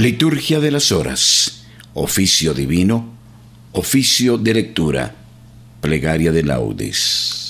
Liturgia de las Horas, oficio divino, oficio de lectura, plegaria de laudes.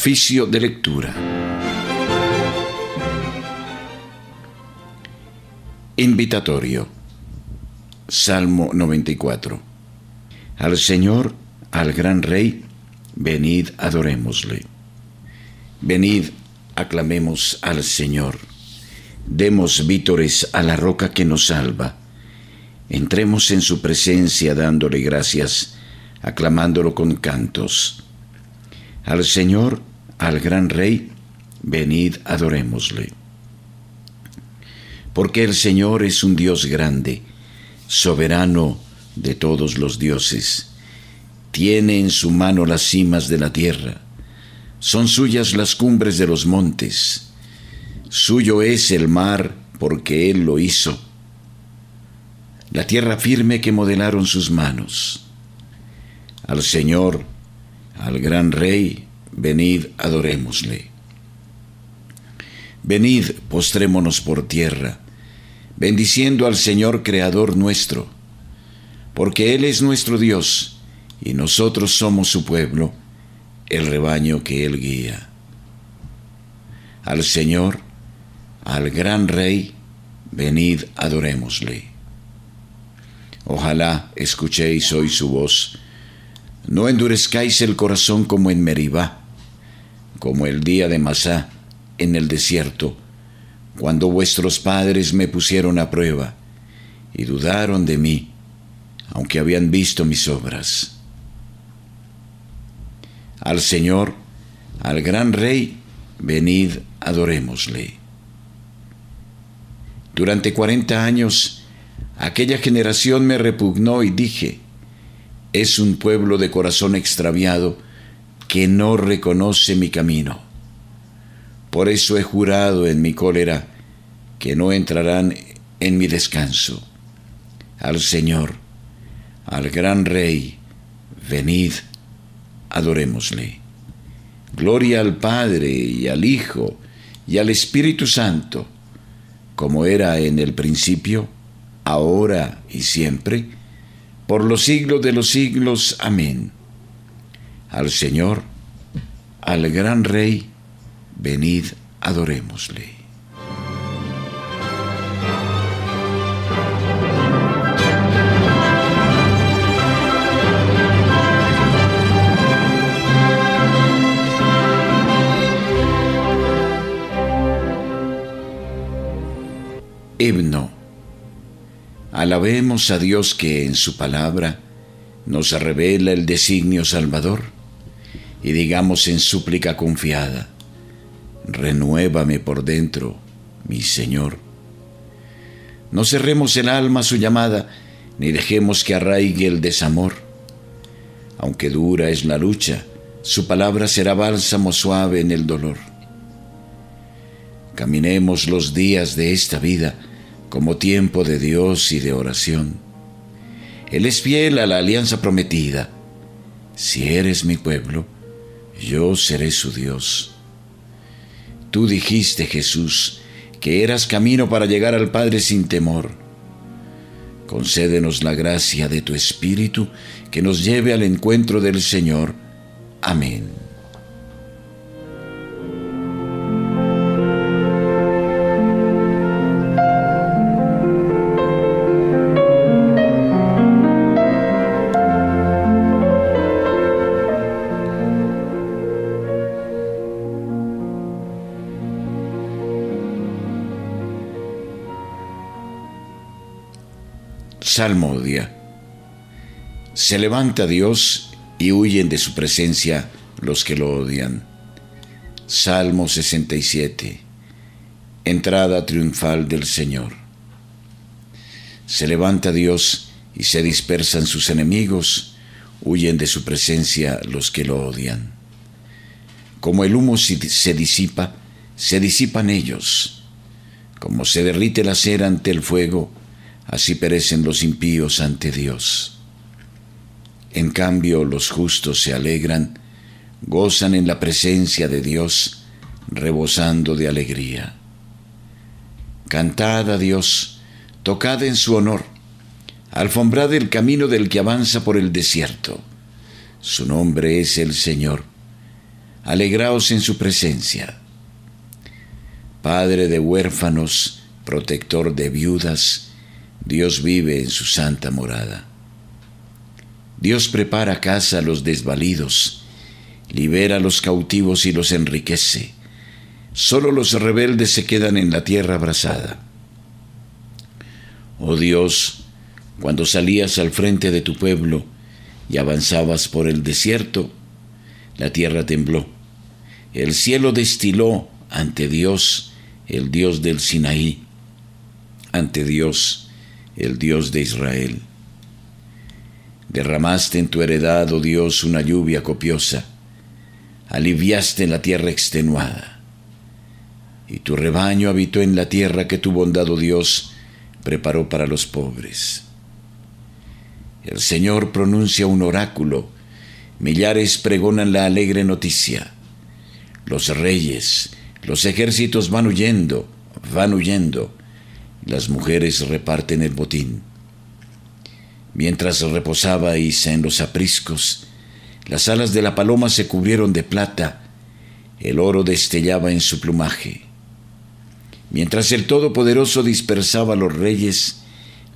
Oficio de lectura. Invitatorio. Salmo 94. Al Señor, al gran Rey, venid adorémosle. Venid, aclamemos al Señor. Demos vítores a la roca que nos salva. Entremos en su presencia dándole gracias, aclamándolo con cantos. Al Señor, al gran Rey, venid adorémosle. Porque el Señor es un Dios grande, soberano de todos los dioses. Tiene en su mano las cimas de la tierra, son suyas las cumbres de los montes. Suyo es el mar porque Él lo hizo, la tierra firme que modelaron sus manos. Al Señor, al gran Rey, venid, adorémosle. Venid, postrémonos por tierra, bendiciendo al Señor Creador nuestro, porque Él es nuestro Dios, y nosotros somos su pueblo, el rebaño que Él guía. Al Señor, al gran Rey, venid, adorémosle. Ojalá escuchéis hoy su voz, no endurezcáis el corazón como en Meribá, como el día de Masá en el desierto, cuando vuestros padres me pusieron a prueba y dudaron de mí, aunque habían visto mis obras. Al Señor, al gran Rey, venid, adorémosle. Durante cuarenta años, aquella generación me repugnó y dije, es un pueblo de corazón extraviado que no reconoce mi camino. Por eso he jurado en mi cólera que no entrarán en mi descanso. Al Señor, al gran Rey, venid, adorémosle. Gloria al Padre y al Hijo y al Espíritu Santo, como era en el principio, ahora y siempre, por los siglos de los siglos. Amén. Al Señor, al gran Rey, venid, adorémosle. Himno Alabemos a Dios que en su palabra nos revela el designio salvador y digamos en súplica confiada, renuévame por dentro, mi Señor. No cerremos el alma a su llamada, ni dejemos que arraigue el desamor. Aunque dura es la lucha, su palabra será bálsamo suave en el dolor. Caminemos los días de esta vida, como tiempo de Dios y de oración. Él es fiel a la alianza prometida. Si eres mi pueblo, yo seré su Dios. Tú dijiste, Jesús, que eras camino para llegar al Padre sin temor. Concédenos la gracia de tu Espíritu que nos lleve al encuentro del Señor. Amén. Salmodia. Se levanta Dios y huyen de su presencia los que lo odian. Salmo 67. Entrada triunfal del Señor. Se levanta Dios y se dispersan sus enemigos, huyen de su presencia los que lo odian. Como el humo se disipa, se disipan ellos. Como se derrite la cera ante el fuego, así perecen los impíos ante Dios. En cambio, los justos se alegran, gozan en la presencia de Dios, rebosando de alegría. Cantad a Dios, tocad en su honor, alfombrad el camino del que avanza por el desierto. Su nombre es el Señor. Alegraos en su presencia. Padre de huérfanos, protector de viudas, Dios vive en su santa morada. Dios prepara casa a los desvalidos, libera a los cautivos y los enriquece. Solo los rebeldes se quedan en la tierra abrasada. Oh Dios, cuando salías al frente de tu pueblo y avanzabas por el desierto, la tierra tembló. El cielo destiló ante Dios, el Dios del Sinaí, ante Dios, el Dios de Israel. Derramaste en tu heredad, oh Dios, una lluvia copiosa, aliviaste la tierra extenuada, y tu rebaño habitó en la tierra que tu bondad, oh Dios, preparó para los pobres. El Señor pronuncia un oráculo, millares pregonan la alegre noticia. Los reyes, los ejércitos van huyendo, van huyendo, las mujeres reparten el botín. Mientras reposaba Isa en los apriscos, las alas de la paloma se cubrieron de plata, el oro destellaba en su plumaje. Mientras el Todopoderoso dispersaba a los reyes,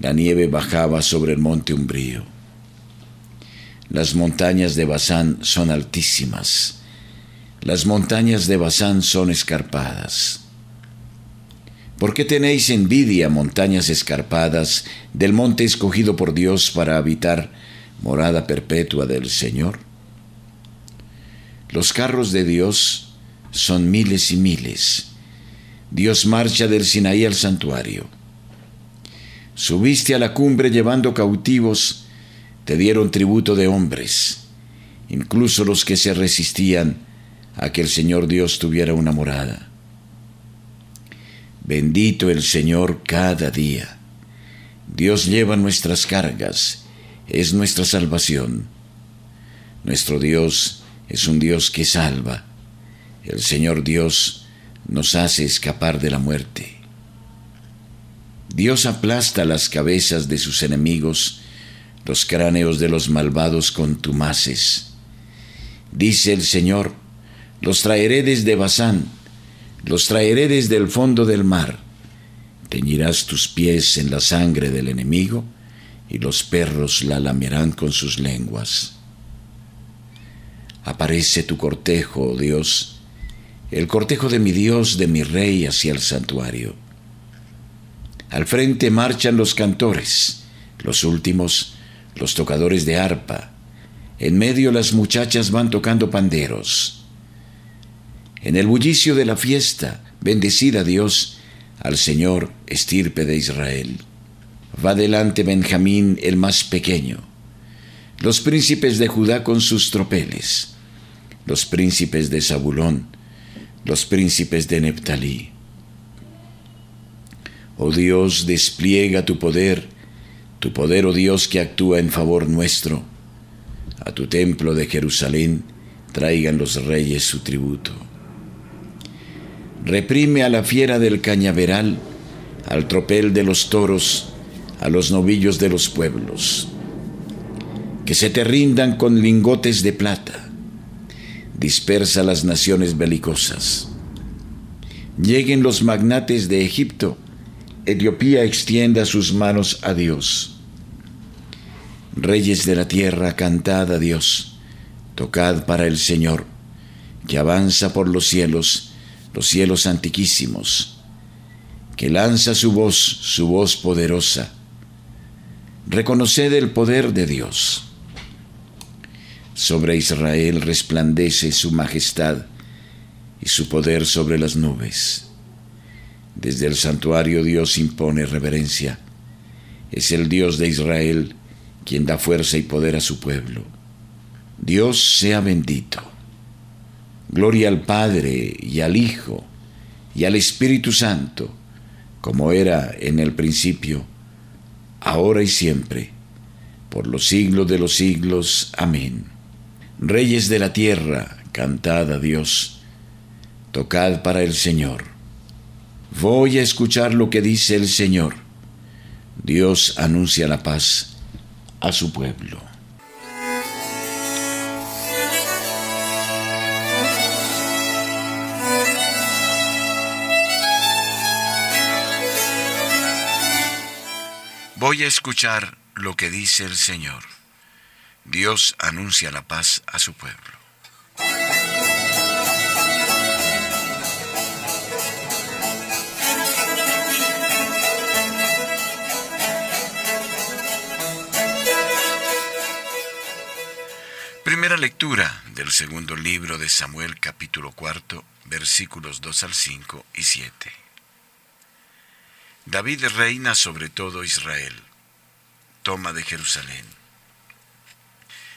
la nieve bajaba sobre el monte umbrío. Las montañas de Bazán son altísimas, las montañas de Bazán son escarpadas. ¿Por qué tenéis envidia, montañas escarpadas, del monte escogido por Dios para habitar morada perpetua del Señor? Los carros de Dios son miles y miles. Dios marcha del Sinaí al santuario. Subiste a la cumbre llevando cautivos, te dieron tributo de hombres, incluso los que se resistían a que el Señor Dios tuviera una morada. Bendito el Señor cada día. Dios lleva nuestras cargas, es nuestra salvación. Nuestro Dios es un Dios que salva. El Señor Dios nos hace escapar de la muerte. Dios aplasta las cabezas de sus enemigos, los cráneos de los malvados contumaces. Dice el Señor, los traeré desde Bazán los traeré desde el fondo del mar. Teñirás tus pies en la sangre del enemigo, y los perros la lamerán con sus lenguas. Aparece tu cortejo, oh Dios, el cortejo de mi Dios, de mi Rey, hacia el santuario. Al frente marchan los cantores, los últimos, los tocadores de arpa. En medio las muchachas van tocando panderos. En el bullicio de la fiesta, bendecida Dios al Señor, estirpe de Israel. Va delante Benjamín el más pequeño, los príncipes de Judá con sus tropeles, los príncipes de Zabulón, los príncipes de Neptalí. Oh Dios, despliega tu poder, tu poder, oh Dios, que actúa en favor nuestro. A tu templo de Jerusalén traigan los reyes su tributo reprime a la fiera del cañaveral, al tropel de los toros, a los novillos de los pueblos. Que se te rindan con lingotes de plata. Dispersa las naciones belicosas. Lleguen los magnates de Egipto. Etiopía extienda sus manos a Dios. Reyes de la tierra, cantad a Dios. Tocad para el Señor, que avanza por los cielos los cielos antiquísimos, que lanza su voz, su voz poderosa. reconoced el poder de Dios. Sobre Israel resplandece su majestad y su poder sobre las nubes. Desde el santuario Dios impone reverencia. Es el Dios de Israel quien da fuerza y poder a su pueblo. Dios sea bendito. Gloria al Padre y al Hijo y al Espíritu Santo, como era en el principio, ahora y siempre, por los siglos de los siglos. Amén. Reyes de la tierra, cantad a Dios, tocad para el Señor. Voy a escuchar lo que dice el Señor. Dios anuncia la paz a su pueblo. Voy a escuchar lo que dice el Señor. Dios anuncia la paz a su pueblo. Primera lectura del segundo libro de Samuel capítulo cuarto versículos 2 al 5 y 7. David reina sobre todo Israel. Toma de Jerusalén.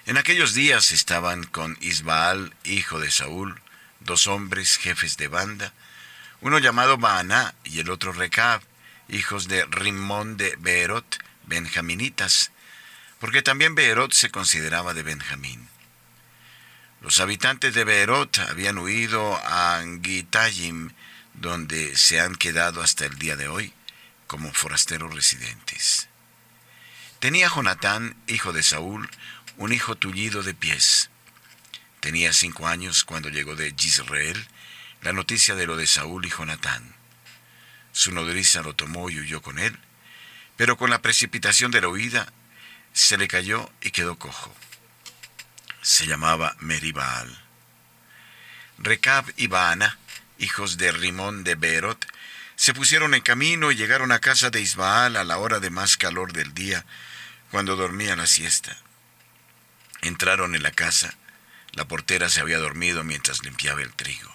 En aquellos días estaban con Isbaal, hijo de Saúl, dos hombres jefes de banda, uno llamado Baaná y el otro Recab, hijos de Rimón de Beerot, benjaminitas, porque también Beerot se consideraba de Benjamín. Los habitantes de Beerot habían huido a Angitayim, donde se han quedado hasta el día de hoy como forasteros residentes. Tenía Jonatán, hijo de Saúl, un hijo tullido de pies. Tenía cinco años cuando llegó de Israel la noticia de lo de Saúl y Jonatán. Su nodriza lo tomó y huyó con él, pero con la precipitación de la huida se le cayó y quedó cojo. Se llamaba Meribaal. Recab y Baana, hijos de Rimón de Berot, se pusieron en camino y llegaron a casa de Isbaal a la hora de más calor del día, cuando dormía la siesta. Entraron en la casa. La portera se había dormido mientras limpiaba el trigo.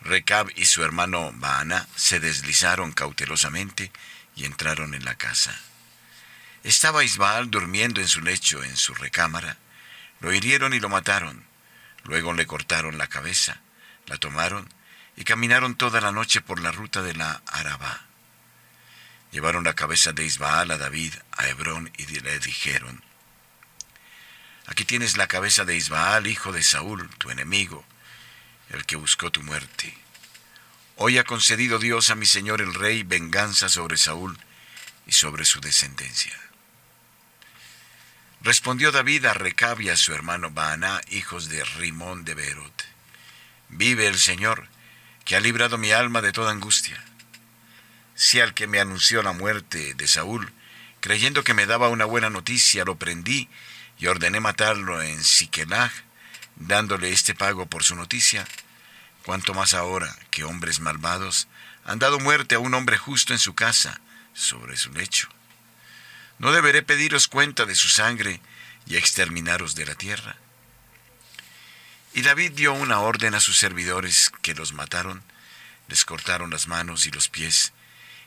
Recab y su hermano Baana se deslizaron cautelosamente y entraron en la casa. Estaba Isbaal durmiendo en su lecho en su recámara. Lo hirieron y lo mataron. Luego le cortaron la cabeza, la tomaron y caminaron toda la noche por la ruta de la Araba. Llevaron la cabeza de Isbaal a David a Hebrón y le dijeron, Aquí tienes la cabeza de Isbaal, hijo de Saúl, tu enemigo, el que buscó tu muerte. Hoy ha concedido Dios a mi señor el rey venganza sobre Saúl y sobre su descendencia. Respondió David a Recab y a su hermano Baaná, hijos de Rimón de Berot. Vive el Señor, que ha librado mi alma de toda angustia. Si al que me anunció la muerte de Saúl, creyendo que me daba una buena noticia, lo prendí y ordené matarlo en Siquelag, dándole este pago por su noticia, cuanto más ahora que hombres malvados han dado muerte a un hombre justo en su casa, sobre su lecho. ¿No deberé pediros cuenta de su sangre y exterminaros de la tierra? Y David dio una orden a sus servidores que los mataron, les cortaron las manos y los pies,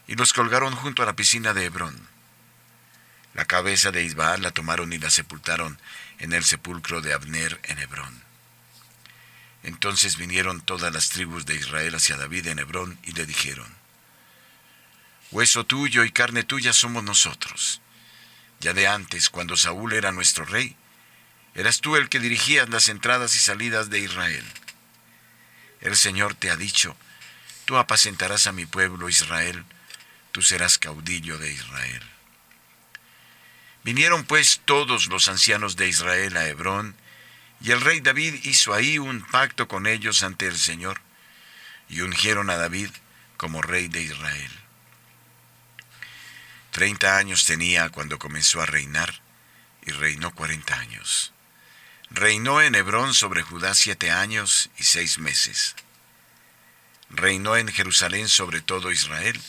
y los colgaron junto a la piscina de Hebrón. La cabeza de Isbaal la tomaron y la sepultaron en el sepulcro de Abner en Hebrón. Entonces vinieron todas las tribus de Israel hacia David en Hebrón y le dijeron, Hueso tuyo y carne tuya somos nosotros. Ya de antes, cuando Saúl era nuestro rey, Eras tú el que dirigías las entradas y salidas de Israel. El Señor te ha dicho, tú apacentarás a mi pueblo Israel, tú serás caudillo de Israel. Vinieron pues todos los ancianos de Israel a Hebrón, y el rey David hizo ahí un pacto con ellos ante el Señor, y ungieron a David como rey de Israel. Treinta años tenía cuando comenzó a reinar, y reinó cuarenta años. Reinó en Hebrón sobre Judá siete años y seis meses. Reinó en Jerusalén sobre todo Israel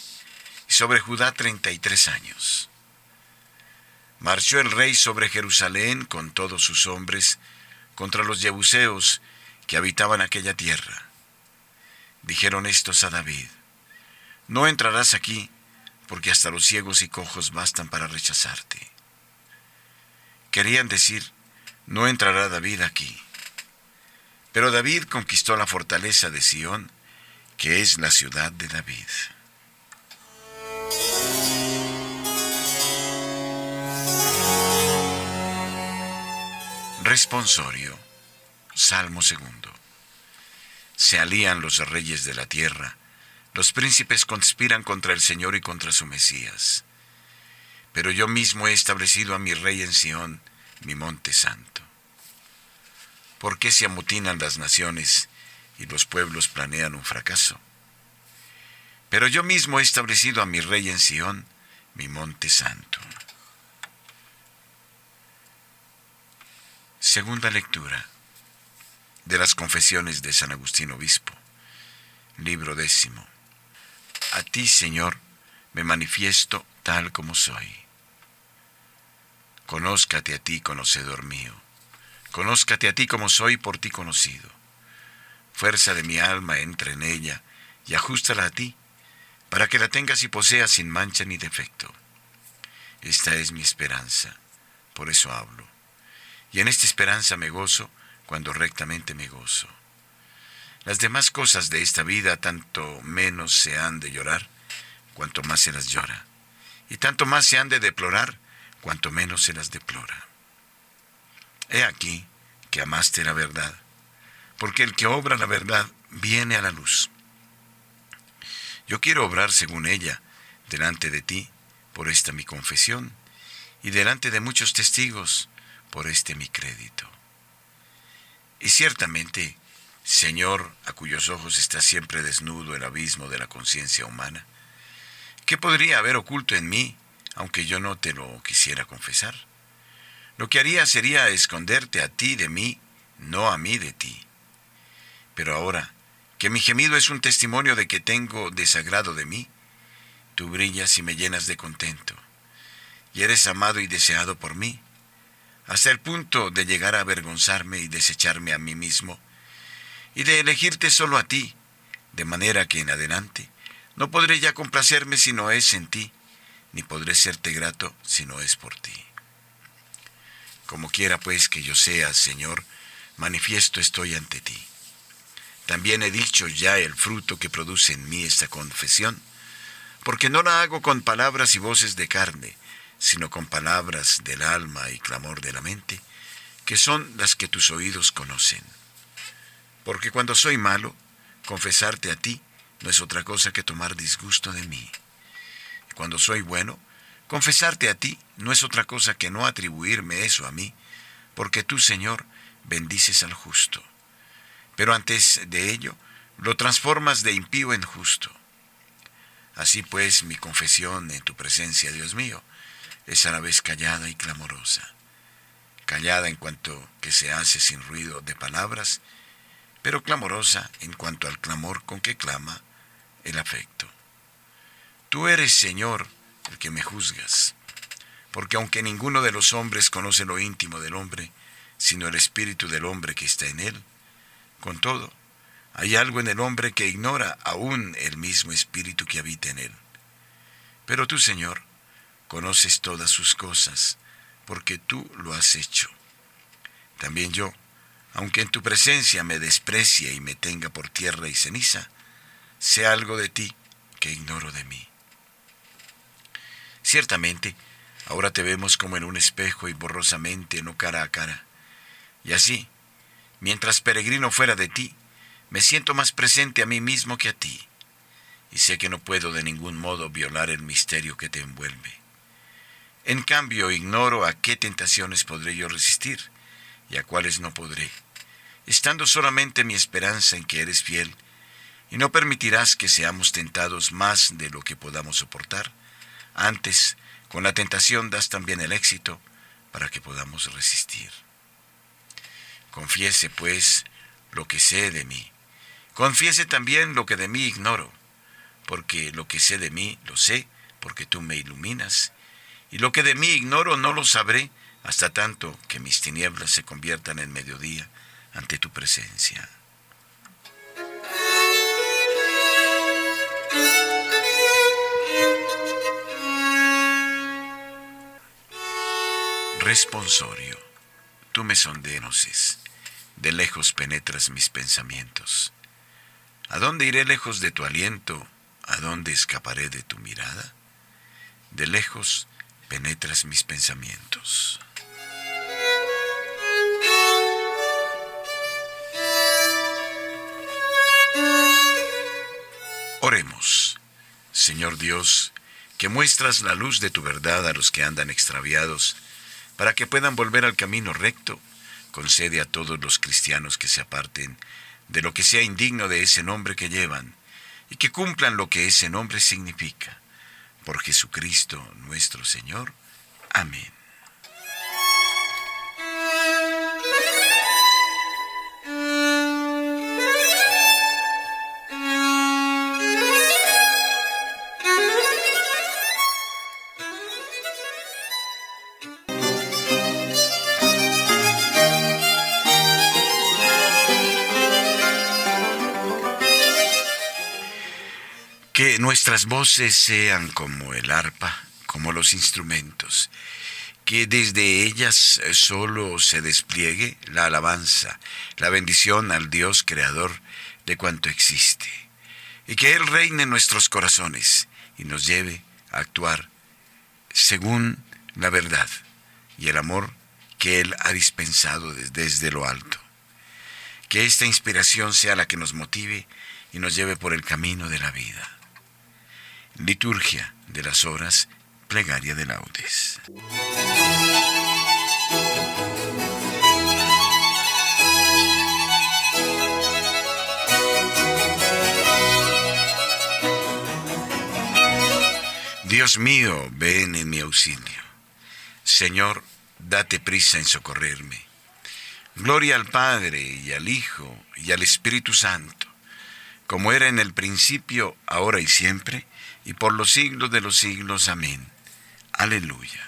y sobre Judá treinta y tres años. Marchó el rey sobre Jerusalén con todos sus hombres contra los jebuseos que habitaban aquella tierra. Dijeron estos a David, no entrarás aquí, porque hasta los ciegos y cojos bastan para rechazarte. Querían decir, no entrará David aquí. Pero David conquistó la fortaleza de Sión, que es la ciudad de David. Responsorio. Salmo segundo. Se alían los reyes de la tierra, los príncipes conspiran contra el Señor y contra su Mesías. Pero yo mismo he establecido a mi rey en Sión, mi monte santo. ¿Por qué se amotinan las naciones y los pueblos planean un fracaso? Pero yo mismo he establecido a mi rey en Sión, mi monte santo. Segunda lectura de las confesiones de San Agustín Obispo, libro décimo. A ti, Señor, me manifiesto tal como soy. Conózcate a ti, conocedor mío. Conózcate a ti como soy por ti conocido. Fuerza de mi alma, entra en ella y ajustala a ti, para que la tengas y poseas sin mancha ni defecto. Esta es mi esperanza, por eso hablo y en esta esperanza me gozo cuando rectamente me gozo. Las demás cosas de esta vida tanto menos se han de llorar, cuanto más se las llora, y tanto más se han de deplorar, cuanto menos se las deplora. He aquí que amaste la verdad, porque el que obra la verdad viene a la luz. Yo quiero obrar según ella, delante de ti, por esta mi confesión, y delante de muchos testigos, por este mi crédito. Y ciertamente, Señor, a cuyos ojos está siempre desnudo el abismo de la conciencia humana, ¿qué podría haber oculto en mí, aunque yo no te lo quisiera confesar? Lo que haría sería esconderte a ti de mí, no a mí de ti. Pero ahora, que mi gemido es un testimonio de que tengo desagrado de mí, tú brillas y me llenas de contento, y eres amado y deseado por mí, hasta el punto de llegar a avergonzarme y desecharme a mí mismo, y de elegirte solo a ti, de manera que en adelante no podré ya complacerme si no es en ti, ni podré serte grato si no es por ti. Como quiera pues que yo sea, Señor, manifiesto estoy ante ti. También he dicho ya el fruto que produce en mí esta confesión, porque no la hago con palabras y voces de carne, sino con palabras del alma y clamor de la mente, que son las que tus oídos conocen. Porque cuando soy malo, confesarte a ti no es otra cosa que tomar disgusto de mí. Cuando soy bueno, confesarte a ti no es otra cosa que no atribuirme eso a mí, porque tú, Señor, bendices al justo. Pero antes de ello, lo transformas de impío en justo. Así pues, mi confesión en tu presencia, Dios mío, es a la vez callada y clamorosa. Callada en cuanto que se hace sin ruido de palabras, pero clamorosa en cuanto al clamor con que clama el afecto. Tú eres, Señor, el que me juzgas, porque aunque ninguno de los hombres conoce lo íntimo del hombre, sino el espíritu del hombre que está en él, con todo, hay algo en el hombre que ignora aún el mismo espíritu que habita en él. Pero tú, Señor, conoces todas sus cosas, porque tú lo has hecho. También yo, aunque en tu presencia me desprecie y me tenga por tierra y ceniza, sé algo de ti que ignoro de mí. Ciertamente, ahora te vemos como en un espejo y borrosamente, no cara a cara. Y así, mientras peregrino fuera de ti, me siento más presente a mí mismo que a ti, y sé que no puedo de ningún modo violar el misterio que te envuelve. En cambio, ignoro a qué tentaciones podré yo resistir y a cuáles no podré, estando solamente mi esperanza en que eres fiel, y no permitirás que seamos tentados más de lo que podamos soportar. Antes, con la tentación das también el éxito para que podamos resistir. Confiese, pues, lo que sé de mí. Confiese también lo que de mí ignoro, porque lo que sé de mí lo sé porque tú me iluminas y lo que de mí ignoro no lo sabré hasta tanto que mis tinieblas se conviertan en mediodía ante tu presencia. Responsorio, tú me sondees, de lejos penetras mis pensamientos. ¿A dónde iré lejos de tu aliento? ¿A dónde escaparé de tu mirada? De lejos penetras mis pensamientos. Oremos, Señor Dios, que muestras la luz de tu verdad a los que andan extraviados, para que puedan volver al camino recto, concede a todos los cristianos que se aparten de lo que sea indigno de ese nombre que llevan, y que cumplan lo que ese nombre significa. Por Jesucristo nuestro Señor. Amén. Nuestras voces sean como el arpa, como los instrumentos, que desde ellas solo se despliegue la alabanza, la bendición al Dios creador de cuanto existe, y que Él reine en nuestros corazones y nos lleve a actuar según la verdad y el amor que Él ha dispensado desde lo alto. Que esta inspiración sea la que nos motive y nos lleve por el camino de la vida. Liturgia de las Horas, Plegaria de Laudes. Dios mío, ven en mi auxilio. Señor, date prisa en socorrerme. Gloria al Padre y al Hijo y al Espíritu Santo, como era en el principio, ahora y siempre, y por los siglos de los siglos. Amén. Aleluya.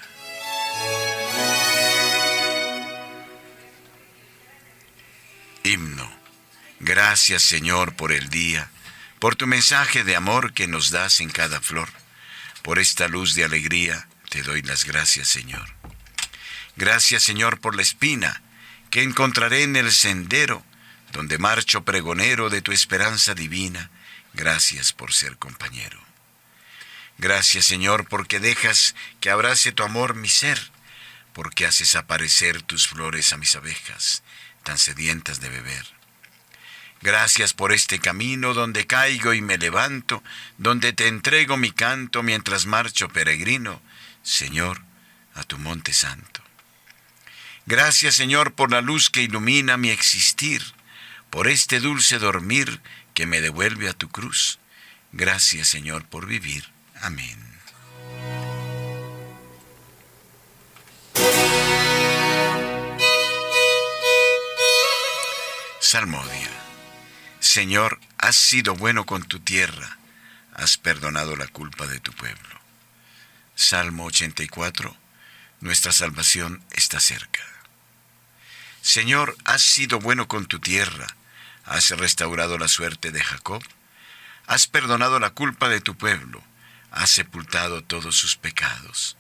Himno. Gracias Señor por el día, por tu mensaje de amor que nos das en cada flor. Por esta luz de alegría te doy las gracias Señor. Gracias Señor por la espina que encontraré en el sendero donde marcho pregonero de tu esperanza divina. Gracias por ser compañero. Gracias Señor porque dejas que abrace tu amor mi ser, porque haces aparecer tus flores a mis abejas, tan sedientas de beber. Gracias por este camino donde caigo y me levanto, donde te entrego mi canto mientras marcho peregrino, Señor, a tu monte santo. Gracias Señor por la luz que ilumina mi existir, por este dulce dormir que me devuelve a tu cruz. Gracias Señor por vivir Amén. Salmodia. Señor, has sido bueno con tu tierra, has perdonado la culpa de tu pueblo. Salmo 84. Nuestra salvación está cerca. Señor, has sido bueno con tu tierra, has restaurado la suerte de Jacob, has perdonado la culpa de tu pueblo, has sepultado todos sus pecados,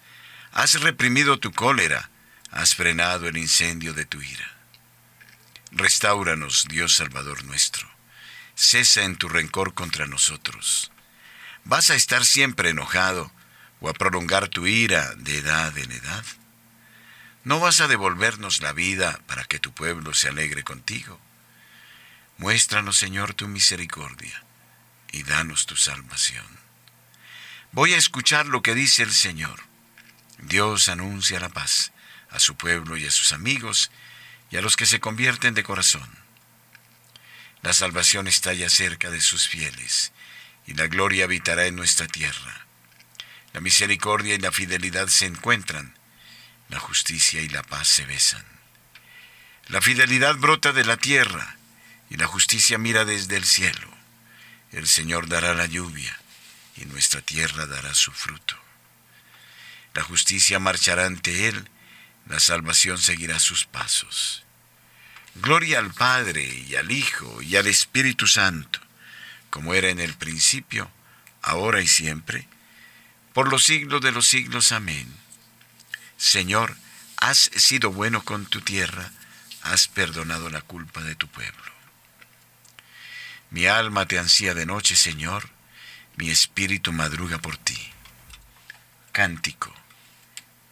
has reprimido tu cólera, has frenado el incendio de tu ira. Restauranos, Dios Salvador nuestro, cesa en tu rencor contra nosotros. ¿Vas a estar siempre enojado o a prolongar tu ira de edad en edad? ¿No vas a devolvernos la vida para que tu pueblo se alegre contigo? Muéstranos, Señor, tu misericordia y danos tu salvación. Voy a escuchar lo que dice el Señor. Dios anuncia la paz a su pueblo y a sus amigos y a los que se convierten de corazón. La salvación está ya cerca de sus fieles y la gloria habitará en nuestra tierra. La misericordia y la fidelidad se encuentran, la justicia y la paz se besan. La fidelidad brota de la tierra y la justicia mira desde el cielo. El Señor dará la lluvia y nuestra tierra dará su fruto. La justicia marchará ante él, la salvación seguirá sus pasos. Gloria al Padre y al Hijo y al Espíritu Santo, como era en el principio, ahora y siempre, por los siglos de los siglos. Amén. Señor, has sido bueno con tu tierra, has perdonado la culpa de tu pueblo. Mi alma te ansía de noche, Señor, mi espíritu madruga por ti. Cántico,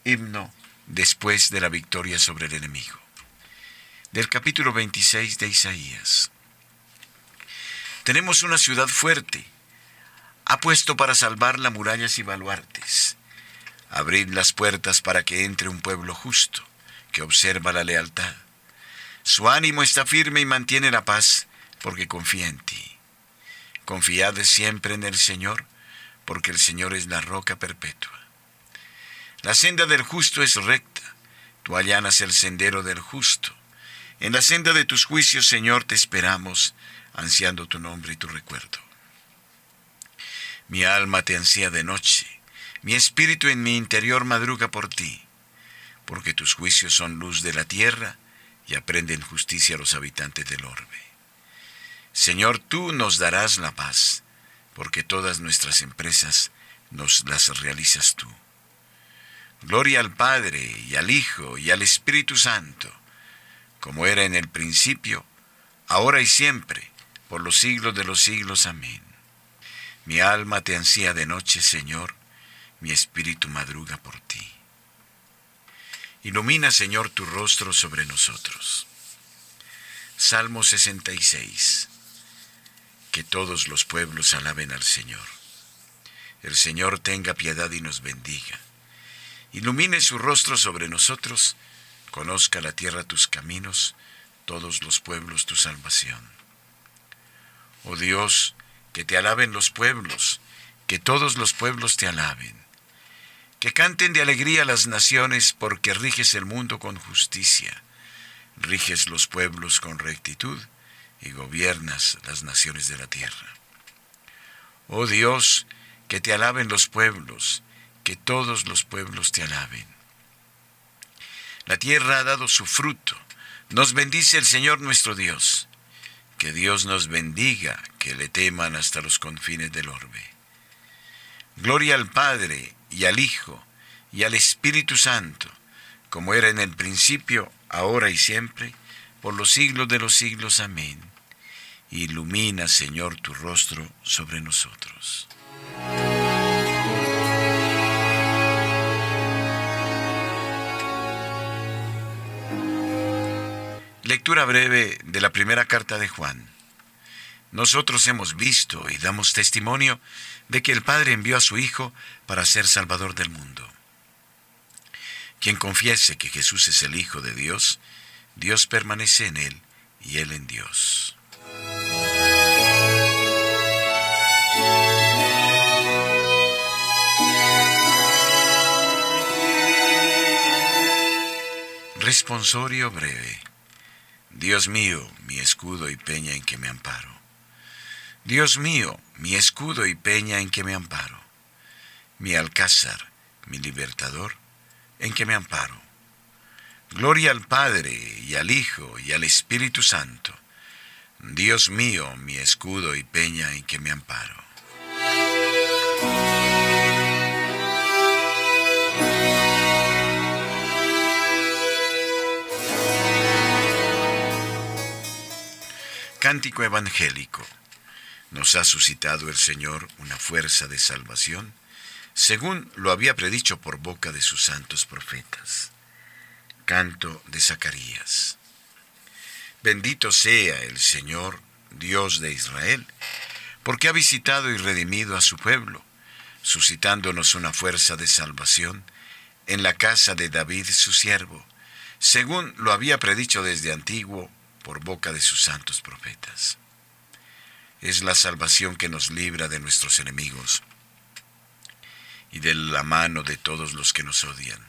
himno después de la victoria sobre el enemigo. Del capítulo 26 de Isaías. Tenemos una ciudad fuerte. Ha puesto para salvarla murallas y baluartes. Abrid las puertas para que entre un pueblo justo, que observa la lealtad. Su ánimo está firme y mantiene la paz, porque confía en ti. Confiad siempre en el Señor, porque el Señor es la roca perpetua. La senda del justo es recta, tú allanas el sendero del justo. En la senda de tus juicios, Señor, te esperamos, ansiando tu nombre y tu recuerdo. Mi alma te ansía de noche, mi espíritu en mi interior madruga por ti, porque tus juicios son luz de la tierra y aprenden justicia a los habitantes del orbe. Señor, tú nos darás la paz, porque todas nuestras empresas nos las realizas tú. Gloria al Padre y al Hijo y al Espíritu Santo, como era en el principio, ahora y siempre, por los siglos de los siglos. Amén. Mi alma te ansía de noche, Señor, mi espíritu madruga por ti. Ilumina, Señor, tu rostro sobre nosotros. Salmo 66. Que todos los pueblos alaben al Señor. El Señor tenga piedad y nos bendiga. Ilumine su rostro sobre nosotros, conozca la tierra tus caminos, todos los pueblos tu salvación. Oh Dios, que te alaben los pueblos, que todos los pueblos te alaben. Que canten de alegría las naciones, porque riges el mundo con justicia, riges los pueblos con rectitud y gobiernas las naciones de la tierra. Oh Dios, que te alaben los pueblos, que todos los pueblos te alaben. La tierra ha dado su fruto, nos bendice el Señor nuestro Dios. Que Dios nos bendiga, que le teman hasta los confines del orbe. Gloria al Padre y al Hijo y al Espíritu Santo, como era en el principio, ahora y siempre, por los siglos de los siglos. Amén. Ilumina, Señor, tu rostro sobre nosotros. Lectura breve de la primera carta de Juan. Nosotros hemos visto y damos testimonio de que el Padre envió a su Hijo para ser Salvador del mundo. Quien confiese que Jesús es el Hijo de Dios, Dios permanece en él y él en Dios. Responsorio breve. Dios mío, mi escudo y peña en que me amparo. Dios mío, mi escudo y peña en que me amparo. Mi alcázar, mi libertador, en que me amparo. Gloria al Padre y al Hijo y al Espíritu Santo. Dios mío, mi escudo y peña en que me amparo. Cántico evangélico. Nos ha suscitado el Señor una fuerza de salvación, según lo había predicho por boca de sus santos profetas. Canto de Zacarías. Bendito sea el Señor, Dios de Israel, porque ha visitado y redimido a su pueblo, suscitándonos una fuerza de salvación en la casa de David su siervo, según lo había predicho desde antiguo por boca de sus santos profetas. Es la salvación que nos libra de nuestros enemigos y de la mano de todos los que nos odian.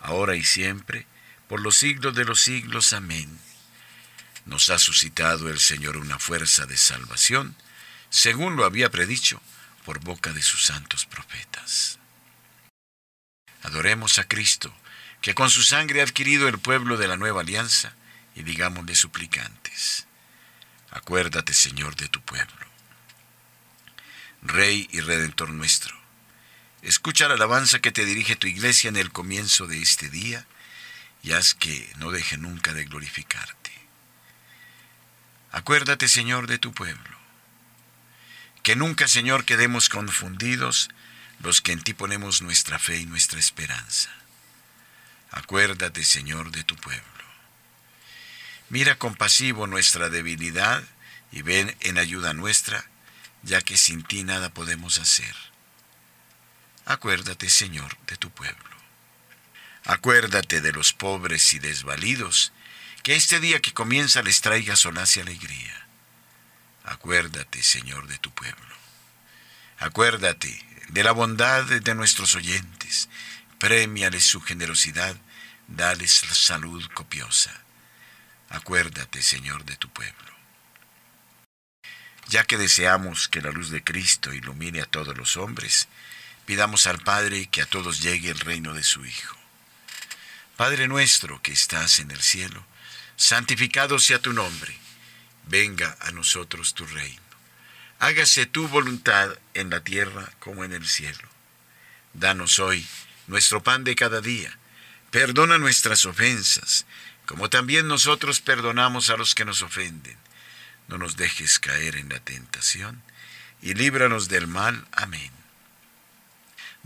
ahora y siempre, por los siglos de los siglos. Amén. Nos ha suscitado el Señor una fuerza de salvación, según lo había predicho por boca de sus santos profetas. Adoremos a Cristo, que con su sangre ha adquirido el pueblo de la nueva alianza, y digámosle suplicantes, acuérdate Señor de tu pueblo. Rey y Redentor nuestro, escucha la alabanza que te dirige tu iglesia en el comienzo de este día, y haz que no deje nunca de glorificarte. Acuérdate Señor de tu pueblo, que nunca Señor quedemos confundidos los que en ti ponemos nuestra fe y nuestra esperanza. Acuérdate, Señor, de tu pueblo. Mira compasivo nuestra debilidad y ven en ayuda nuestra, ya que sin ti nada podemos hacer. Acuérdate, Señor, de tu pueblo. Acuérdate de los pobres y desvalidos, que este día que comienza les traiga solaz y alegría. Acuérdate, Señor, de tu pueblo. Acuérdate de la bondad de nuestros oyentes Premiales su generosidad, dales salud copiosa. Acuérdate, Señor, de tu pueblo. Ya que deseamos que la luz de Cristo ilumine a todos los hombres, pidamos al Padre que a todos llegue el reino de su Hijo. Padre nuestro que estás en el cielo, santificado sea tu nombre, venga a nosotros tu reino. Hágase tu voluntad en la tierra como en el cielo. Danos hoy nuestro pan de cada día. Perdona nuestras ofensas, como también nosotros perdonamos a los que nos ofenden. No nos dejes caer en la tentación, y líbranos del mal. Amén.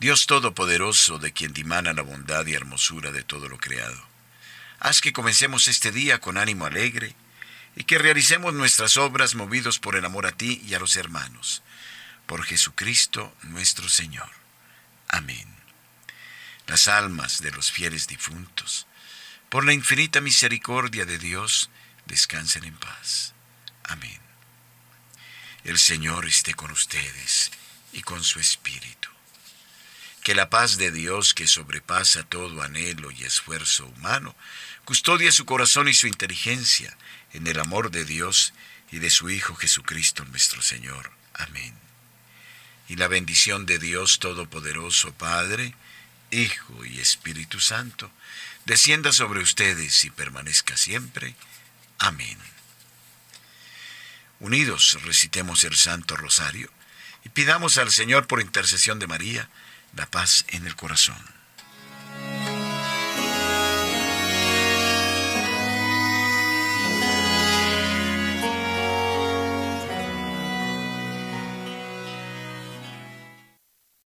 Dios Todopoderoso, de quien dimana la bondad y hermosura de todo lo creado, haz que comencemos este día con ánimo alegre, y que realicemos nuestras obras movidos por el amor a ti y a los hermanos. Por Jesucristo nuestro Señor. Amén las almas de los fieles difuntos, por la infinita misericordia de Dios, descansen en paz. Amén. El Señor esté con ustedes y con su Espíritu. Que la paz de Dios, que sobrepasa todo anhelo y esfuerzo humano, custodie su corazón y su inteligencia en el amor de Dios y de su Hijo Jesucristo nuestro Señor. Amén. Y la bendición de Dios Todopoderoso, Padre, Hijo y Espíritu Santo, descienda sobre ustedes y permanezca siempre. Amén. Unidos recitemos el Santo Rosario y pidamos al Señor por intercesión de María la paz en el corazón.